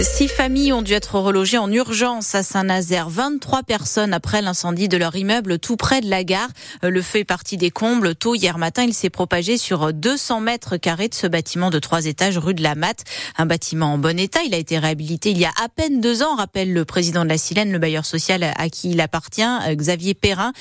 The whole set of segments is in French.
Six familles ont dû être relogées en urgence à Saint-Nazaire. 23 personnes après l'incendie de leur immeuble tout près de la gare. Le feu est parti des combles. Tôt hier matin, il s'est propagé sur 200 mètres carrés de ce bâtiment de trois étages rue de la Matte. Un bâtiment en bon état. Il a été réhabilité il y a à peine deux ans, rappelle le président de la Silène, le bailleur social à qui il appartient, Xavier Perrin,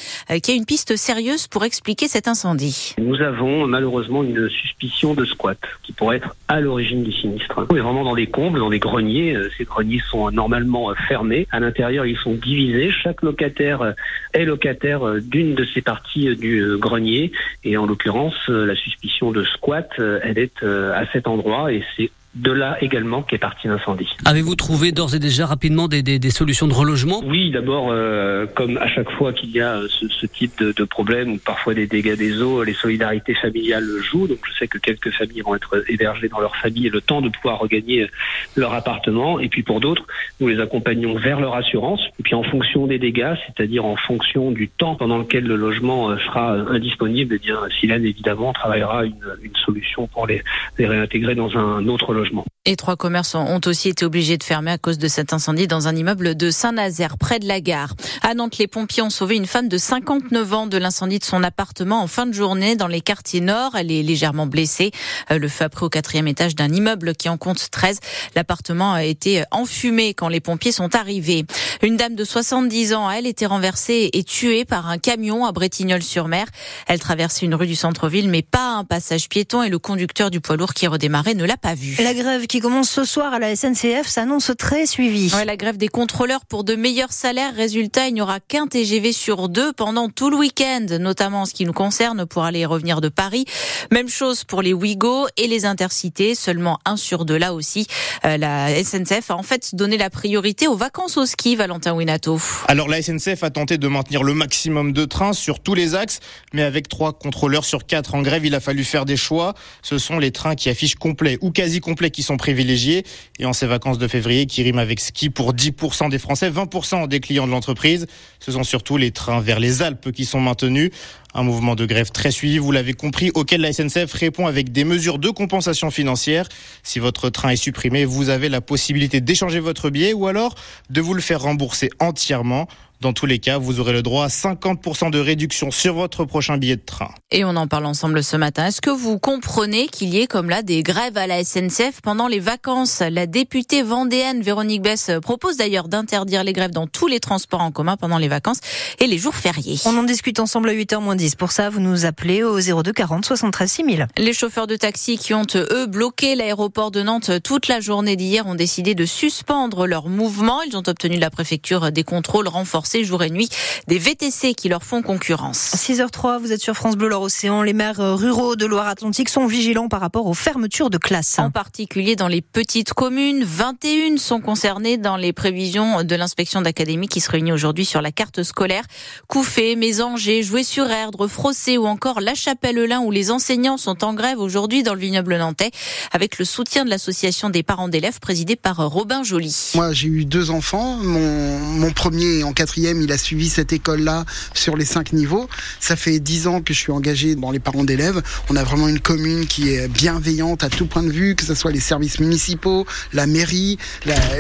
qui a une piste sérieuse pour expliquer cet incendie. Nous avons malheureusement une suspicion de squat qui pourrait être à l'origine du sinistre. On est vraiment dans des combles, dans des greniers euh, ces greniers sont normalement euh, fermés. À l'intérieur, ils sont divisés. Chaque locataire euh, est locataire d'une de ces parties du grenier. Et en l'occurrence, la suspicion de squat, elle est à cet endroit et c'est de là également qu'est parti l'incendie. Avez-vous trouvé d'ores et déjà rapidement des, des, des solutions de relogement? Oui, d'abord, euh, comme à chaque fois qu'il y a euh, ce, ce type de, de, problème ou parfois des dégâts des eaux, les solidarités familiales jouent. Donc je sais que quelques familles vont être hébergées dans leur famille et le temps de pouvoir regagner leur appartement. Et puis pour d'autres, nous les accompagnons vers leur assurance. Et puis en fonction des dégâts, c'est-à-dire en fonction du temps pendant lequel le logement euh, sera indisponible, eh bien Silène évidemment travaillera une, une solution pour les, les réintégrer dans un autre logement et trois commerces ont aussi été obligés de fermer à cause de cet incendie dans un immeuble de Saint-Nazaire, près de la gare. À Nantes, les pompiers ont sauvé une femme de 59 ans de l'incendie de son appartement en fin de journée dans les quartiers nord. Elle est légèrement blessée. Euh, le feu a pris au quatrième étage d'un immeuble qui en compte 13. L'appartement a été enfumé quand les pompiers sont arrivés. Une dame de 70 ans, elle était renversée et tuée par un camion à Bretignolles-sur-Mer. Elle traversait une rue du centre-ville, mais pas un passage piéton et le conducteur du poids lourd qui redémarrait ne l'a pas vu. La grève qui commence ce soir à la SNCF s'annonce très suivie. Ouais, la grève des contrôleurs pour de meilleurs salaires. Résultat, il n'y aura qu'un TGV sur deux pendant tout le week-end, notamment en ce qui nous concerne pour aller et revenir de Paris. Même chose pour les Ouigo et les Intercités, seulement un sur deux là aussi. Euh, la SNCF a en fait donné la priorité aux vacances au ski, Valentin Winato. Alors la SNCF a tenté de maintenir le maximum de trains sur tous les axes, mais avec trois contrôleurs sur quatre en grève, il a fallu faire des choix. Ce sont les trains qui affichent complet ou quasi complet qui sont privilégiés. Et en ces vacances de février, qui riment avec ski pour 10% des Français, 20% des clients de l'entreprise. Ce sont surtout les trains vers les Alpes qui sont maintenus. Un mouvement de grève très suivi, vous l'avez compris, auquel la SNCF répond avec des mesures de compensation financière. Si votre train est supprimé, vous avez la possibilité d'échanger votre billet ou alors de vous le faire rembourser entièrement. Dans tous les cas, vous aurez le droit à 50% de réduction sur votre prochain billet de train. Et on en parle ensemble ce matin. Est-ce que vous comprenez qu'il y ait comme là des grèves à la SNCF pendant les vacances? La députée vendéenne Véronique Bess propose d'ailleurs d'interdire les grèves dans tous les transports en commun pendant les vacances et les jours fériés. On en discute ensemble à 8h moins 10. Pour ça, vous nous appelez au 02 40 73 6000. Les chauffeurs de taxi qui ont, eux, bloqué l'aéroport de Nantes toute la journée d'hier ont décidé de suspendre leur mouvement. Ils ont obtenu de la préfecture des contrôles renforcés jour et nuit des VTC qui leur font concurrence. 6h03, vous êtes sur France Bleu Loire-Océan. Les maires ruraux de Loire-Atlantique sont vigilants par rapport aux fermetures de classes. En particulier dans les petites communes. 21 sont concernées dans les prévisions de l'inspection d'académie qui se réunit aujourd'hui sur la carte scolaire. Couffé, Mésanger, Joué-sur-Erdre, Frossé ou encore La Chapelle-Lin où les enseignants sont en grève aujourd'hui dans le vignoble nantais avec le soutien de l'association des parents d'élèves présidée par Robin Joly. Moi, j'ai eu deux enfants. Mon, mon premier en quatrième il a suivi cette école-là sur les cinq niveaux. Ça fait dix ans que je suis engagé dans les parents d'élèves. On a vraiment une commune qui est bienveillante à tout point de vue, que ce soit les services municipaux, la mairie,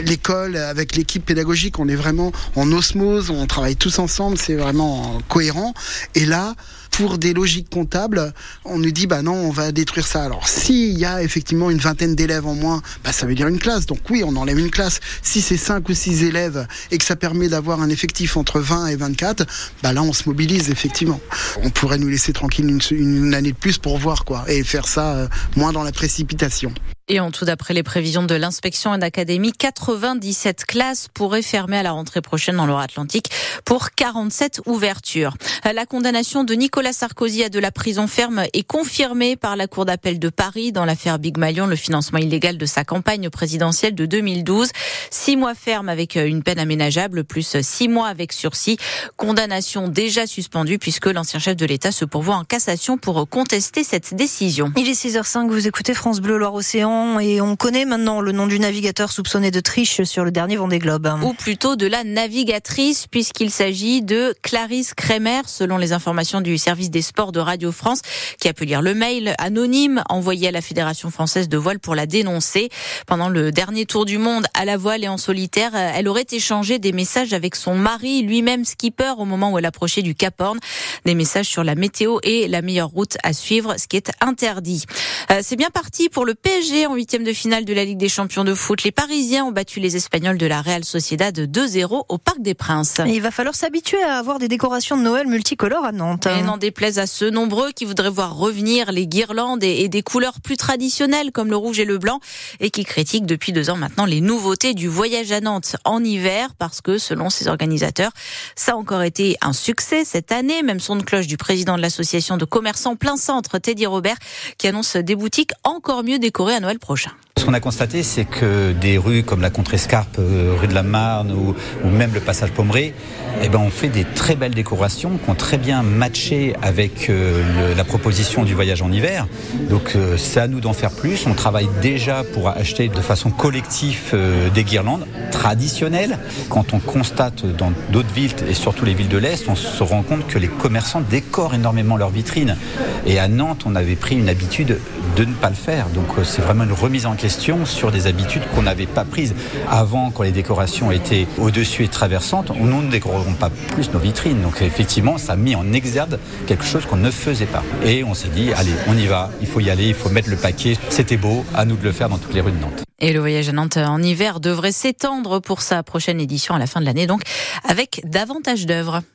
l'école, avec l'équipe pédagogique. On est vraiment en osmose, on travaille tous ensemble, c'est vraiment cohérent. Et là, pour des logiques comptables, on nous dit bah non, on va détruire ça. Alors s'il y a effectivement une vingtaine d'élèves en moins, bah ça veut dire une classe. Donc oui, on enlève une classe. Si c'est 5 ou 6 élèves et que ça permet d'avoir un effectif entre 20 et 24, bah là on se mobilise effectivement. On pourrait nous laisser tranquille une, une année de plus pour voir quoi et faire ça euh, moins dans la précipitation. Et en tout, d'après les prévisions de l'inspection d'académie, 97 classes pourraient fermer à la rentrée prochaine dans Loire-Atlantique pour 47 ouvertures. La condamnation de Nicolas Sarkozy à de la prison ferme est confirmée par la Cour d'appel de Paris dans l'affaire Big Malion, le financement illégal de sa campagne présidentielle de 2012. Six mois ferme avec une peine aménageable, plus six mois avec sursis. Condamnation déjà suspendue puisque l'ancien chef de l'État se pourvoit en cassation pour contester cette décision. Il est 6h05, vous écoutez France Bleu Loire-Océan. Et on connaît maintenant le nom du navigateur soupçonné de triche sur le dernier Vendée Globe. Ou plutôt de la navigatrice puisqu'il s'agit de Clarisse Kremer selon les informations du service des sports de Radio France qui a pu lire le mail anonyme envoyé à la Fédération française de voile pour la dénoncer. Pendant le dernier tour du monde à la voile et en solitaire, elle aurait échangé des messages avec son mari, lui-même skipper au moment où elle approchait du Cap Horn. Des messages sur la météo et la meilleure route à suivre, ce qui est interdit. Euh, c'est bien parti pour le PSG en huitième de finale de la Ligue des champions de foot. Les Parisiens ont battu les Espagnols de la Real Sociedad 2-0 au Parc des Princes. il va falloir s'habituer à avoir des décorations de Noël multicolores à Nantes. Et n'en déplaise à ceux nombreux qui voudraient voir revenir les guirlandes et des couleurs plus traditionnelles comme le rouge et le blanc et qui critiquent depuis deux ans maintenant les nouveautés du voyage à Nantes en hiver parce que selon ses organisateurs, ça a encore été un succès cette année. Même son de cloche du président de l'association de commerçants plein centre, Teddy Robert, qui annonce des boutiques encore mieux décorées à Noël prochain. Ce qu'on a constaté, c'est que des rues comme la Contrescarpe, euh, rue de la Marne ou, même le passage Pommeré, eh ben, on fait des très belles décorations qui ont très bien matché avec euh, la proposition du voyage en hiver. Donc euh, c'est à nous d'en faire plus. On travaille déjà pour acheter de façon collective des guirlandes traditionnelles. Quand on constate dans d'autres villes et surtout les villes de l'Est, on se rend compte que les commerçants décorent énormément leurs vitrines. Et à Nantes, on avait pris une habitude de ne pas le faire. Donc c'est vraiment une remise en question sur des habitudes qu'on n'avait pas prises. Avant, quand les décorations étaient au-dessus et traversantes, nous ne décorerons pas plus nos vitrines. Donc effectivement, ça a mis en exergue quelque chose qu'on ne faisait pas. Et on s'est dit, allez, on y va, il faut y aller, il faut mettre le paquet. C'était beau, à nous de le faire dans toutes les rues de Nantes. Et le voyage à Nantes en hiver devrait s'étendre pour sa prochaine édition à la fin de l'année, donc avec davantage d'œuvres.